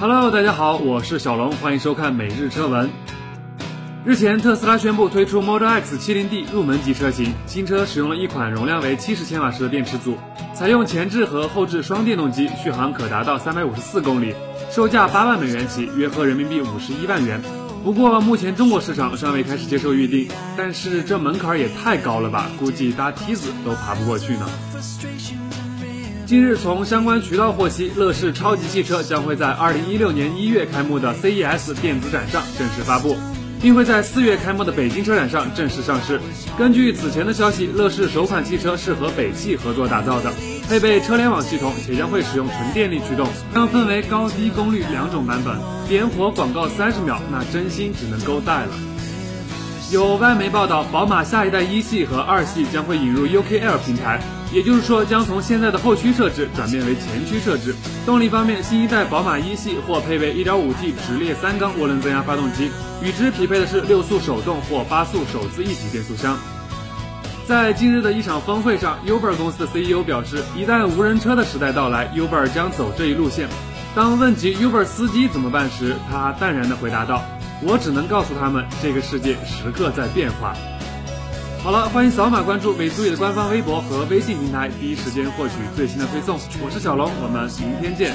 Hello，大家好，我是小龙，欢迎收看每日车闻。日前，特斯拉宣布推出 Model X 70D 入门级车型，新车使用了一款容量为七十千瓦时的电池组，采用前置和后置双电动机，续航可达到三百五十四公里，售价八万美元起，约合人民币五十一万元。不过，目前中国市场尚未开始接受预定，但是这门槛也太高了吧，估计搭梯子都爬不过去呢。近日，从相关渠道获悉，乐视超级汽车将会在二零一六年一月开幕的 CES 电子展上正式发布，并会在四月开幕的北京车展上正式上市。根据此前的消息，乐视首款汽车是和北汽合作打造的，配备车联网系统，且将会使用纯电力驱动，将分为高低功率两种版本。点火广告三十秒，那真心只能够带了。有外媒报道，宝马下一代一系和二系将会引入 UKL 平台。也就是说，将从现在的后驱设置转变为前驱设置。动力方面，新一代宝马一系或配备 1.5T 直列三缸涡轮增压发动机，与之匹配的是六速手动或八速手自一体变速箱。在近日的一场峰会上，Uber 公司的 CEO 表示，一旦无人车的时代到来，Uber 将走这一路线。当问及 Uber 司机怎么办时，他淡然地回答道：“我只能告诉他们，这个世界时刻在变化。”好了，欢迎扫码关注美足语的官方微博和微信平台，第一时间获取最新的推送。我是小龙，我们明天见。